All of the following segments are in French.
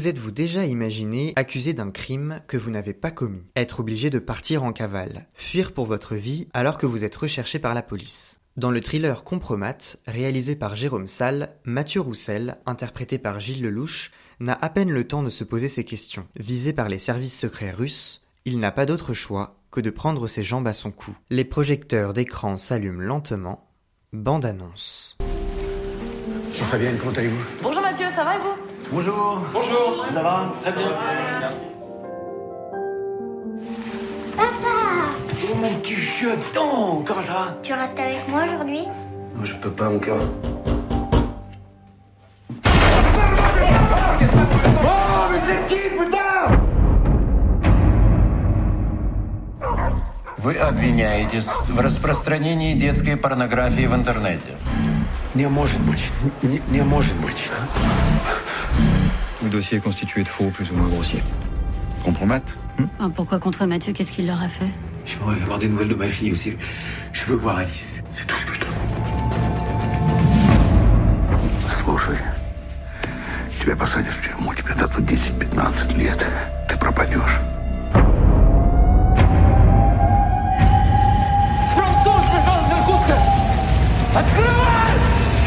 Vous êtes-vous déjà imaginé accusé d'un crime que vous n'avez pas commis? Être obligé de partir en cavale, fuir pour votre vie alors que vous êtes recherché par la police dans le thriller Compromat, réalisé par Jérôme Salle, Mathieu Roussel, interprété par Gilles Lelouch, n'a à peine le temps de se poser ces questions. Visé par les services secrets russes, il n'a pas d'autre choix que de prendre ses jambes à son cou. Les projecteurs d'écran s'allument lentement. Bande annonce. Bonjour Fabienne, comment allez-vous? Bonjour Mathieu, ça va et vous? Bonjour. Bonjour. Ça va Très bien. Oh mon petit jeton Comment ça va Tu restes avec moi aujourd'hui Non, je peux pas, mon cœur. Oh, mais c'est qui, putain Вы обвиняетесь в распространении детской порнографии в интернете. Не может быть. Не, не может быть. Le dossier est constitué de faux plus ou moins grossiers. Compromat Ah, Pourquoi contre Mathieu Qu'est-ce qu'il leur a fait J'aimerais avoir des nouvelles de ma fille aussi. Je veux voir Alice. C'est tout ce que je demande. Слушай, тебя посадят в тюрьму, тебе дадут 10-15 лет. Ты пропадешь.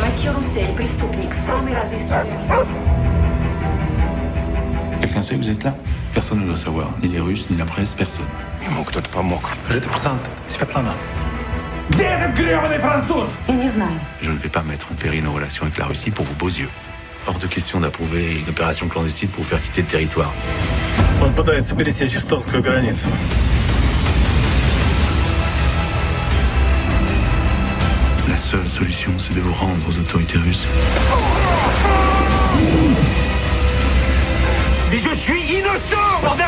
Mathieu Roussel, преступник, самый разыскиваемый. Quelqu'un sait que vous êtes là Personne ne doit savoir. Ni les Russes, ni la presse, personne. Ему кто-то помог. Je te présente Svetlana. Где этот гребаный француз Я не знаю. Je ne vais pas mettre en péril nos relations avec la Russie pour vos beaux yeux. Hors de question d'approuver une opération clandestine pour vous faire quitter le territoire. Он пытается пересечь эстонскую границу. La seule solution, c'est de vous rendre aux autorités russes. Mais je suis innocent, bordel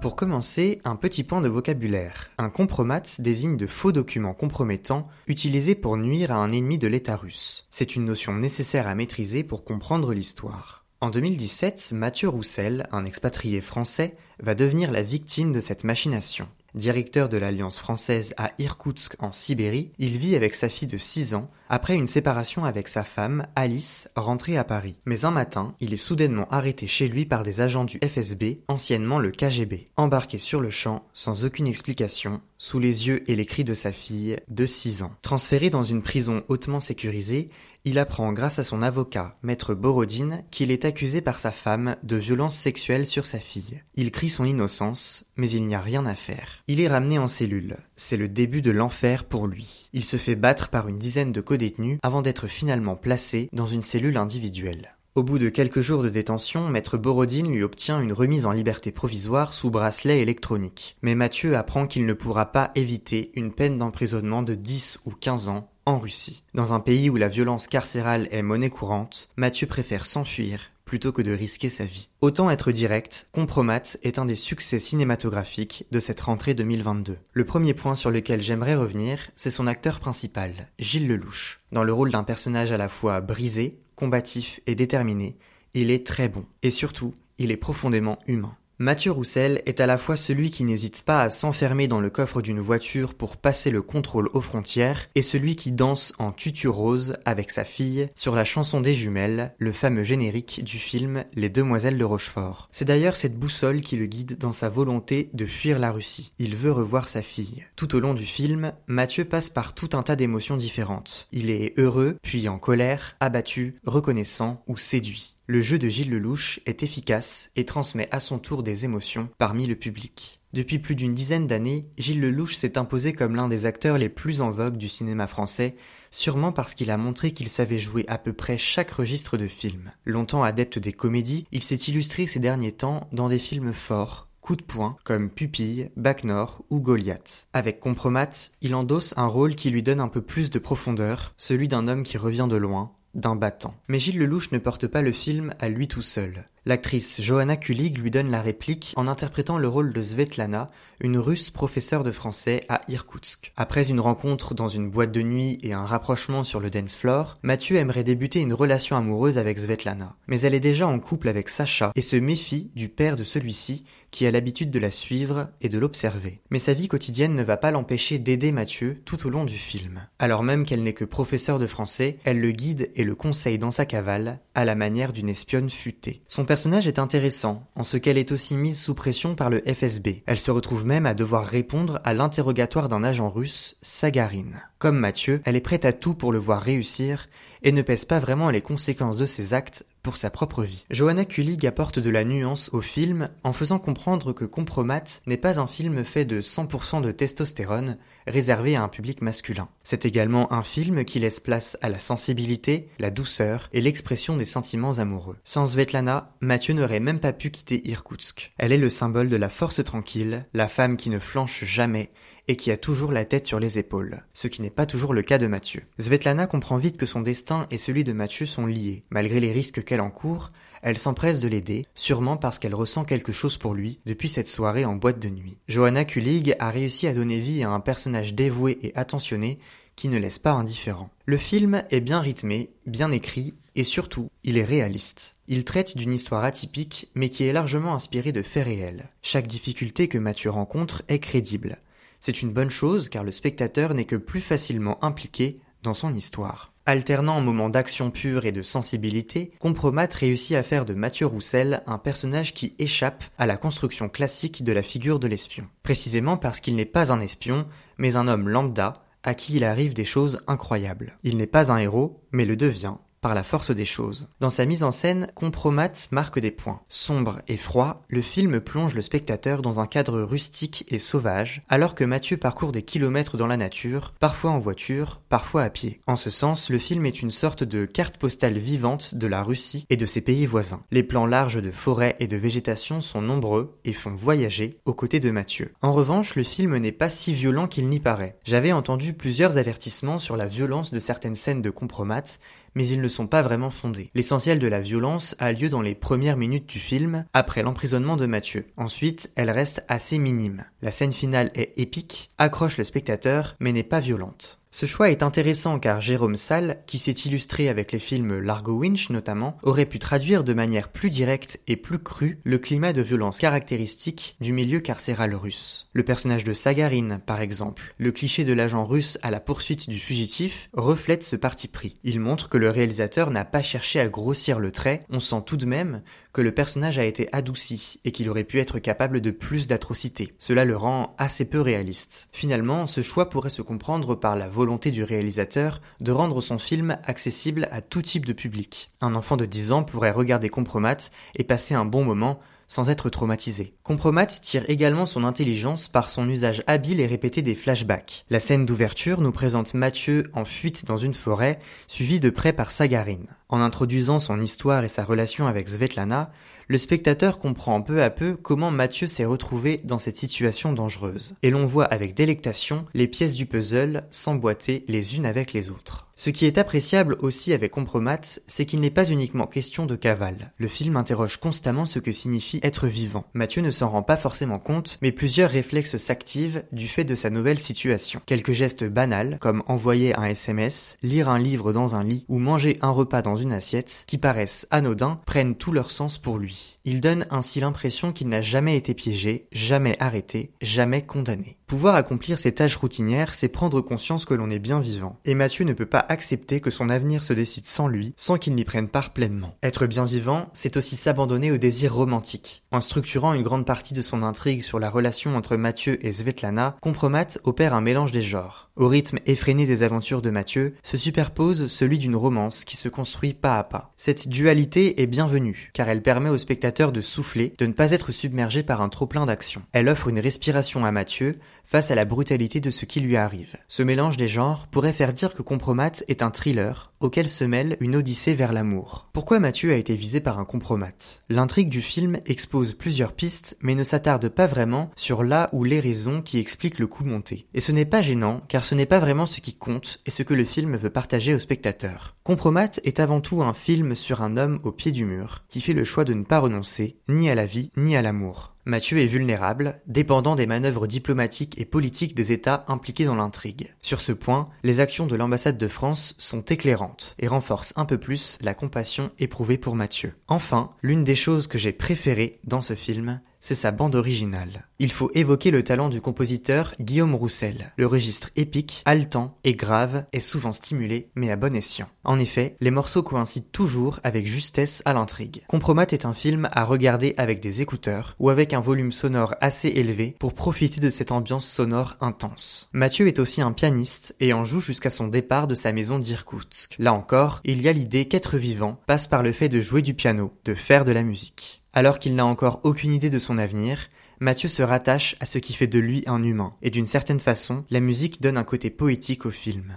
Pour commencer, un petit point de vocabulaire. Un compromat désigne de faux documents compromettants utilisés pour nuire à un ennemi de l'État russe. C'est une notion nécessaire à maîtriser pour comprendre l'histoire. En 2017, Mathieu Roussel, un expatrié français, va devenir la victime de cette machination. Directeur de l'Alliance française à Irkoutsk en Sibérie, il vit avec sa fille de 6 ans après une séparation avec sa femme, Alice, rentrée à Paris. Mais un matin, il est soudainement arrêté chez lui par des agents du FSB, anciennement le KGB. Embarqué sur le champ, sans aucune explication, sous les yeux et les cris de sa fille de 6 ans. Transféré dans une prison hautement sécurisée, il apprend grâce à son avocat, maître Borodine, qu'il est accusé par sa femme de violences sexuelles sur sa fille. Il crie son innocence, mais il n'y a rien à faire. Il est ramené en cellule. C'est le début de l'enfer pour lui. Il se fait battre par une dizaine de codétenus avant d'être finalement placé dans une cellule individuelle. Au bout de quelques jours de détention, maître Borodine lui obtient une remise en liberté provisoire sous bracelet électronique. Mais Mathieu apprend qu'il ne pourra pas éviter une peine d'emprisonnement de 10 ou 15 ans en Russie. Dans un pays où la violence carcérale est monnaie courante, Mathieu préfère s'enfuir plutôt que de risquer sa vie. Autant être direct, Compromat est un des succès cinématographiques de cette rentrée 2022. Le premier point sur lequel j'aimerais revenir, c'est son acteur principal, Gilles Lelouch. Dans le rôle d'un personnage à la fois brisé, combatif et déterminé, il est très bon. Et surtout, il est profondément humain. Mathieu Roussel est à la fois celui qui n'hésite pas à s'enfermer dans le coffre d'une voiture pour passer le contrôle aux frontières et celui qui danse en tutu rose avec sa fille sur la chanson des jumelles, le fameux générique du film Les Demoiselles de Rochefort. C'est d'ailleurs cette boussole qui le guide dans sa volonté de fuir la Russie. Il veut revoir sa fille. Tout au long du film, Mathieu passe par tout un tas d'émotions différentes. Il est heureux, puis en colère, abattu, reconnaissant ou séduit. Le jeu de Gilles Lelouch est efficace et transmet à son tour des émotions parmi le public. Depuis plus d'une dizaine d'années, Gilles Lelouch s'est imposé comme l'un des acteurs les plus en vogue du cinéma français, sûrement parce qu'il a montré qu'il savait jouer à peu près chaque registre de film. Longtemps adepte des comédies, il s'est illustré ces derniers temps dans des films forts, coup de poing, comme Pupille, Bac Nord ou Goliath. Avec Compromat, il endosse un rôle qui lui donne un peu plus de profondeur, celui d'un homme qui revient de loin, d'un battant. Mais Gilles Lelouch ne porte pas le film à lui tout seul. L'actrice Johanna Kulig lui donne la réplique en interprétant le rôle de Svetlana, une russe professeure de français à Irkoutsk. Après une rencontre dans une boîte de nuit et un rapprochement sur le dance floor, Mathieu aimerait débuter une relation amoureuse avec Svetlana. Mais elle est déjà en couple avec Sacha et se méfie du père de celui-ci qui a l'habitude de la suivre et de l'observer. Mais sa vie quotidienne ne va pas l'empêcher d'aider Mathieu tout au long du film. Alors même qu'elle n'est que professeure de français, elle le guide et le conseille dans sa cavale, à la manière d'une espionne futée. Son personnage est intéressant, en ce qu'elle est aussi mise sous pression par le FSB. Elle se retrouve même à devoir répondre à l'interrogatoire d'un agent russe, Sagarine. Comme Mathieu, elle est prête à tout pour le voir réussir et ne pèse pas vraiment les conséquences de ses actes pour sa propre vie. Johanna Kulig apporte de la nuance au film en faisant comprendre que Compromat n'est pas un film fait de 100% de testostérone réservé à un public masculin. C'est également un film qui laisse place à la sensibilité, la douceur et l'expression des sentiments amoureux. Sans Svetlana, Mathieu n'aurait même pas pu quitter Irkoutsk. Elle est le symbole de la force tranquille, la femme qui ne flanche jamais et qui a toujours la tête sur les épaules, ce qui n'est pas toujours le cas de Mathieu. Svetlana comprend vite que son destin et celui de Mathieu sont liés. Malgré les risques qu'elle encourt, elle s'empresse de l'aider, sûrement parce qu'elle ressent quelque chose pour lui depuis cette soirée en boîte de nuit. Johanna Kulig a réussi à donner vie à un personnage dévoué et attentionné qui ne laisse pas indifférent. Le film est bien rythmé, bien écrit, et surtout, il est réaliste. Il traite d'une histoire atypique, mais qui est largement inspirée de faits réels. Chaque difficulté que Mathieu rencontre est crédible. C'est une bonne chose car le spectateur n'est que plus facilement impliqué dans son histoire. Alternant moments d'action pure et de sensibilité, Compromat réussit à faire de Mathieu Roussel un personnage qui échappe à la construction classique de la figure de l'espion. Précisément parce qu'il n'est pas un espion, mais un homme lambda à qui il arrive des choses incroyables. Il n'est pas un héros, mais le devient la force des choses. Dans sa mise en scène, Compromat marque des points. Sombre et froid, le film plonge le spectateur dans un cadre rustique et sauvage, alors que Mathieu parcourt des kilomètres dans la nature, parfois en voiture, parfois à pied. En ce sens, le film est une sorte de carte postale vivante de la Russie et de ses pays voisins. Les plans larges de forêt et de végétation sont nombreux et font voyager aux côtés de Mathieu. En revanche, le film n'est pas si violent qu'il n'y paraît. J'avais entendu plusieurs avertissements sur la violence de certaines scènes de Compromat, mais ils ne sont pas vraiment fondés. L'essentiel de la violence a lieu dans les premières minutes du film, après l'emprisonnement de Mathieu. Ensuite, elle reste assez minime. La scène finale est épique, accroche le spectateur, mais n'est pas violente. Ce choix est intéressant car Jérôme Salle, qui s'est illustré avec les films Largo Winch notamment, aurait pu traduire de manière plus directe et plus crue le climat de violence caractéristique du milieu carcéral russe. Le personnage de Sagarine, par exemple, le cliché de l'agent russe à la poursuite du fugitif, reflète ce parti pris. Il montre que le réalisateur n'a pas cherché à grossir le trait, on sent tout de même que le personnage a été adouci et qu'il aurait pu être capable de plus d'atrocités. Cela le rend assez peu réaliste. Finalement, ce choix pourrait se comprendre par la volonté du réalisateur de rendre son film accessible à tout type de public. Un enfant de 10 ans pourrait regarder Compromat et passer un bon moment sans être traumatisé. Compromat tire également son intelligence par son usage habile et répété des flashbacks. La scène d'ouverture nous présente Mathieu en fuite dans une forêt, suivi de près par Sagarine. En introduisant son histoire et sa relation avec Svetlana, le spectateur comprend peu à peu comment Mathieu s'est retrouvé dans cette situation dangereuse. Et l'on voit avec délectation les pièces du puzzle s'emboîter les unes avec les autres. Ce qui est appréciable aussi avec Compromat, c'est qu'il n'est pas uniquement question de cavale. Le film interroge constamment ce que signifie être vivant. Mathieu ne s'en rend pas forcément compte, mais plusieurs réflexes s'activent du fait de sa nouvelle situation. Quelques gestes banals, comme envoyer un SMS, lire un livre dans un lit ou manger un repas dans une assiette, qui paraissent anodins, prennent tout leur sens pour lui. Il donne ainsi l'impression qu'il n'a jamais été piégé, jamais arrêté, jamais condamné. Pouvoir accomplir ces tâches routinières, c'est prendre conscience que l'on est bien vivant. Et Mathieu ne peut pas accepter que son avenir se décide sans lui, sans qu'il n'y prenne part pleinement. Être bien vivant, c'est aussi s'abandonner au désir romantique. En structurant une grande partie de son intrigue sur la relation entre Mathieu et Svetlana, Compromat opère un mélange des genres. Au rythme effréné des aventures de Mathieu se superpose celui d'une romance qui se construit pas à pas. Cette dualité est bienvenue, car elle permet au spectateur de souffler, de ne pas être submergé par un trop-plein d'action. Elle offre une respiration à Mathieu face à la brutalité de ce qui lui arrive. Ce mélange des genres pourrait faire dire que Compromat est un thriller, auquel se mêle une odyssée vers l'amour. Pourquoi Mathieu a été visé par un compromat L'intrigue du film expose plusieurs pistes mais ne s'attarde pas vraiment sur là ou les raisons qui expliquent le coup monté. Et ce n'est pas gênant car ce n'est pas vraiment ce qui compte et ce que le film veut partager au spectateur. Compromat est avant tout un film sur un homme au pied du mur qui fait le choix de ne pas renoncer ni à la vie ni à l'amour. Mathieu est vulnérable, dépendant des manœuvres diplomatiques et politiques des États impliqués dans l'intrigue. Sur ce point, les actions de l'ambassade de France sont éclairantes et renforcent un peu plus la compassion éprouvée pour Mathieu. Enfin, l'une des choses que j'ai préférées dans ce film, c'est sa bande originale. Il faut évoquer le talent du compositeur Guillaume Roussel. Le registre épique, haletant et grave est souvent stimulé, mais à bon escient. En effet, les morceaux coïncident toujours avec justesse à l'intrigue. Compromat est un film à regarder avec des écouteurs ou avec un volume sonore assez élevé pour profiter de cette ambiance sonore intense. Mathieu est aussi un pianiste et en joue jusqu'à son départ de sa maison d'Irkoutsk. Là encore, il y a l'idée qu'être vivant passe par le fait de jouer du piano, de faire de la musique. Alors qu'il n'a encore aucune idée de son avenir, Mathieu se rattache à ce qui fait de lui un humain, et d'une certaine façon, la musique donne un côté poétique au film.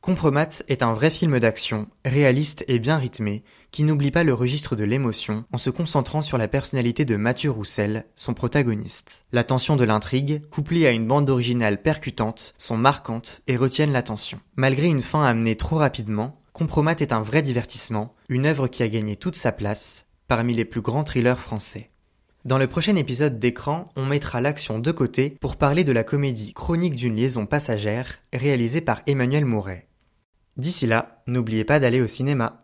Compromat est un vrai film d'action, réaliste et bien rythmé, qui n'oublie pas le registre de l'émotion en se concentrant sur la personnalité de Mathieu Roussel, son protagoniste. La tension de l'intrigue, couplée à une bande originale percutante, sont marquantes et retiennent l'attention. Malgré une fin amenée trop rapidement, Compromat est un vrai divertissement, une œuvre qui a gagné toute sa place parmi les plus grands thrillers français. Dans le prochain épisode d'écran, on mettra l'action de côté pour parler de la comédie Chronique d'une liaison passagère réalisée par Emmanuel Mouret. D'ici là, n'oubliez pas d'aller au cinéma.